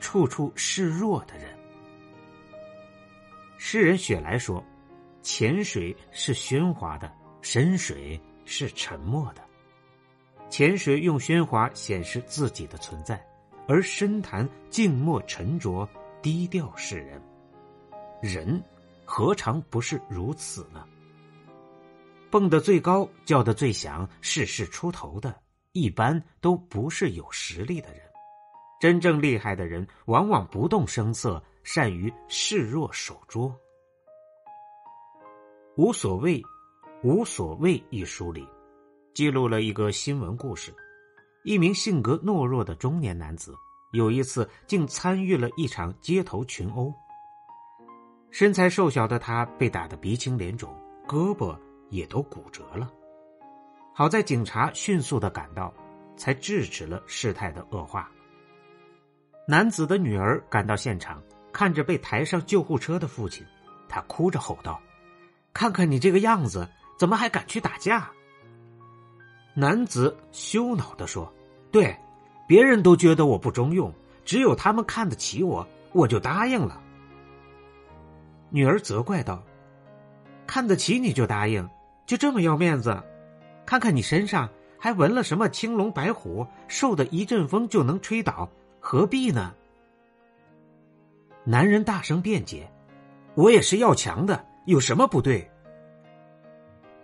处处示弱的人。诗人雪莱说：“浅水是喧哗的，深水是沉默的。浅水用喧哗显示自己的存在，而深潭静默沉着，低调示人。人何尝不是如此呢？蹦得最高，叫得最响，事事出头的，一般都不是有实力的人。”真正厉害的人，往往不动声色，善于示弱守拙。无所谓，无所谓一书里，记录了一个新闻故事：一名性格懦弱的中年男子，有一次竟参与了一场街头群殴。身材瘦小的他被打得鼻青脸肿，胳膊也都骨折了。好在警察迅速的赶到，才制止了事态的恶化。男子的女儿赶到现场，看着被抬上救护车的父亲，他哭着吼道：“看看你这个样子，怎么还敢去打架？”男子羞恼的说：“对，别人都觉得我不中用，只有他们看得起我，我就答应了。”女儿责怪道：“看得起你就答应，就这么要面子？看看你身上还纹了什么青龙白虎，受的一阵风就能吹倒。”何必呢？男人大声辩解：“我也是要强的，有什么不对？”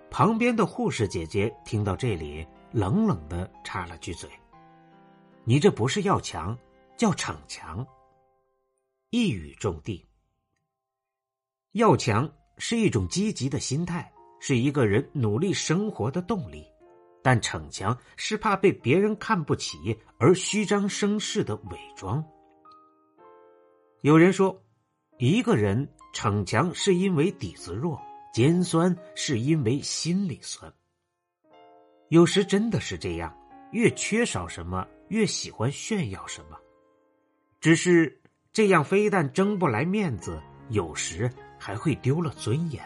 旁边的护士姐姐听到这里，冷冷的插了句嘴：“你这不是要强，叫逞强。”一语中的。要强是一种积极的心态，是一个人努力生活的动力。但逞强是怕被别人看不起而虚张声势的伪装。有人说，一个人逞强是因为底子弱，尖酸是因为心里酸。有时真的是这样，越缺少什么，越喜欢炫耀什么。只是这样，非但争不来面子，有时还会丢了尊严。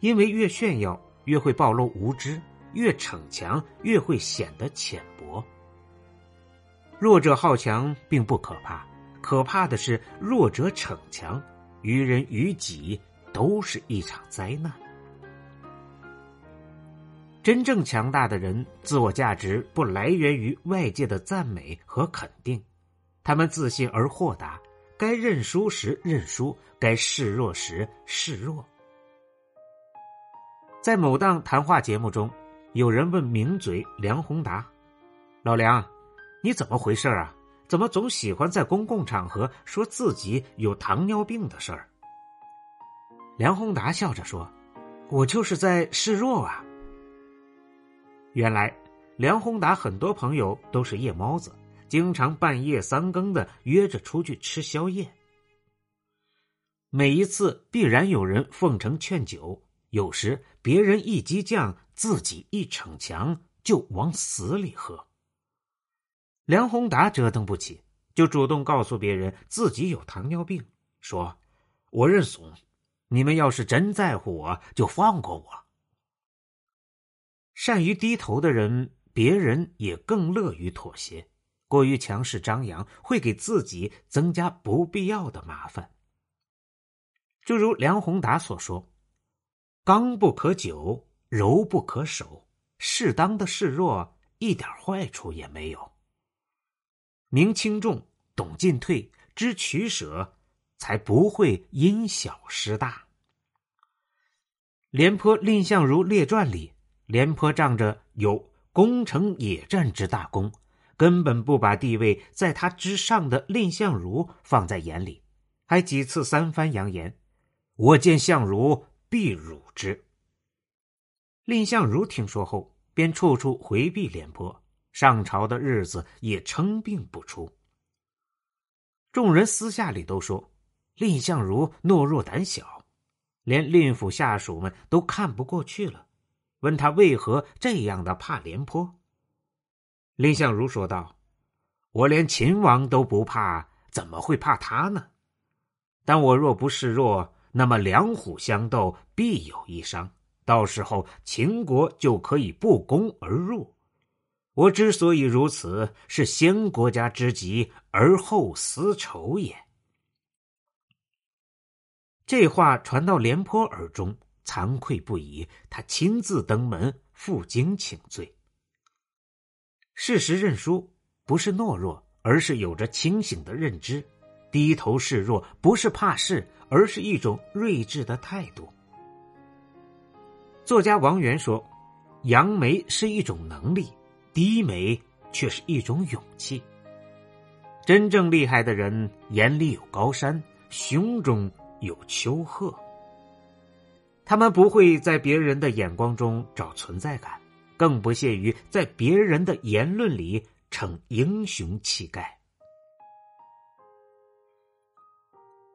因为越炫耀，越会暴露无知。越逞强，越会显得浅薄。弱者好强并不可怕，可怕的是弱者逞强，于人于己都是一场灾难。真正强大的人，自我价值不来源于外界的赞美和肯定，他们自信而豁达，该认输时认输，该示弱时示弱。在某档谈话节目中。有人问名嘴梁宏达：“老梁，你怎么回事啊？怎么总喜欢在公共场合说自己有糖尿病的事儿？”梁宏达笑着说：“我就是在示弱啊。”原来，梁宏达很多朋友都是夜猫子，经常半夜三更的约着出去吃宵夜。每一次必然有人奉承劝酒，有时别人一激将。自己一逞强就往死里喝。梁宏达折腾不起，就主动告诉别人自己有糖尿病，说：“我认怂，你们要是真在乎我，就放过我。”善于低头的人，别人也更乐于妥协。过于强势张扬，会给自己增加不必要的麻烦。就如梁宏达所说：“刚不可久。”柔不可守，适当的示弱一点坏处也没有。明轻重，懂进退，知取舍，才不会因小失大。廉颇蔺相如列传里，廉颇仗着有攻城野战之大功，根本不把地位在他之上的蔺相如放在眼里，还几次三番扬言：“我见相如，必辱之。”蔺相如听说后，便处处回避廉颇，上朝的日子也称病不出。众人私下里都说，蔺相如懦弱胆小，连蔺府下属们都看不过去了，问他为何这样的怕廉颇。蔺相如说道：“我连秦王都不怕，怎么会怕他呢？但我若不示弱，那么两虎相斗，必有一伤，到时候秦国就可以不攻而入。”我之所以如此，是先国家之急而后私仇也。这话传到廉颇耳中，惭愧不已。他亲自登门负荆请罪。事实认输，不是懦弱，而是有着清醒的认知；低头示弱，不是怕事，而是一种睿智的态度。作家王源说：“扬眉是一种能力。”低眉却是一种勇气。真正厉害的人，眼里有高山，胸中有丘壑。他们不会在别人的眼光中找存在感，更不屑于在别人的言论里逞英雄气概。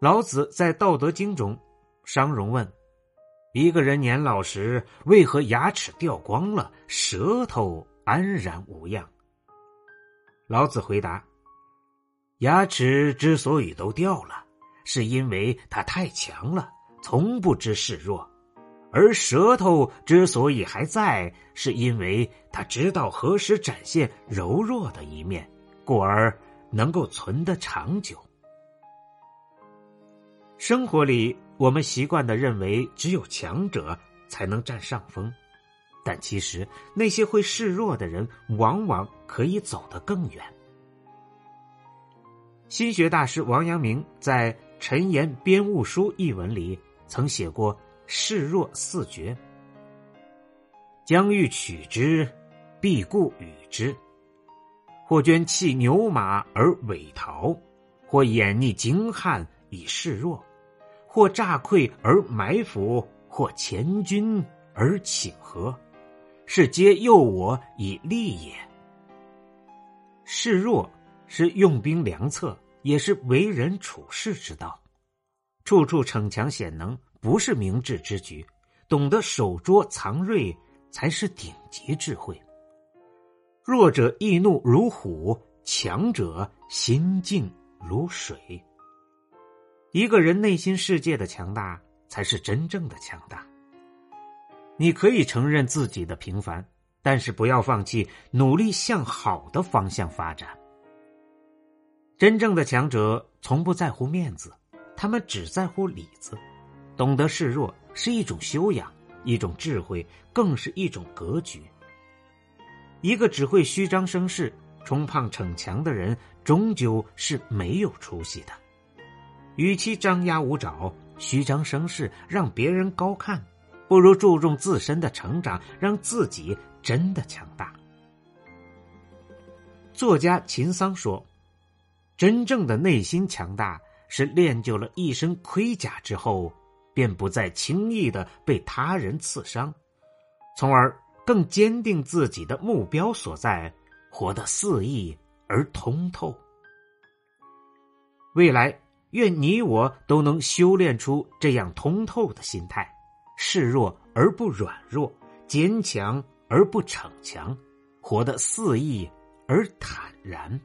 老子在《道德经》中，商容问：“一个人年老时，为何牙齿掉光了，舌头？”安然无恙。老子回答：“牙齿之所以都掉了，是因为它太强了，从不知示弱；而舌头之所以还在，是因为它知道何时展现柔弱的一面，故而能够存得长久。”生活里，我们习惯的认为，只有强者才能占上风。但其实，那些会示弱的人，往往可以走得更远。心学大师王阳明在《陈言编务书》一文里曾写过“示弱四绝”：将欲取之，必固与之；或捐弃牛马而委逃；或掩匿精悍以示弱；或诈溃而埋伏；或前军而请和。是皆诱我以利也。示弱是用兵良策，也是为人处事之道。处处逞强显能，不是明智之举。懂得守拙藏锐，才是顶级智慧。弱者易怒如虎，强者心静如水。一个人内心世界的强大，才是真正的强大。你可以承认自己的平凡，但是不要放弃努力向好的方向发展。真正的强者从不在乎面子，他们只在乎里子。懂得示弱是一种修养，一种智慧，更是一种格局。一个只会虚张声势、充胖逞强的人，终究是没有出息的。与其张牙舞爪、虚张声势，让别人高看。不如注重自身的成长，让自己真的强大。作家秦桑说：“真正的内心强大，是练就了一身盔甲之后，便不再轻易的被他人刺伤，从而更坚定自己的目标所在，活得肆意而通透。未来，愿你我都能修炼出这样通透的心态。”示弱而不软弱，坚强而不逞强，活得肆意而坦然。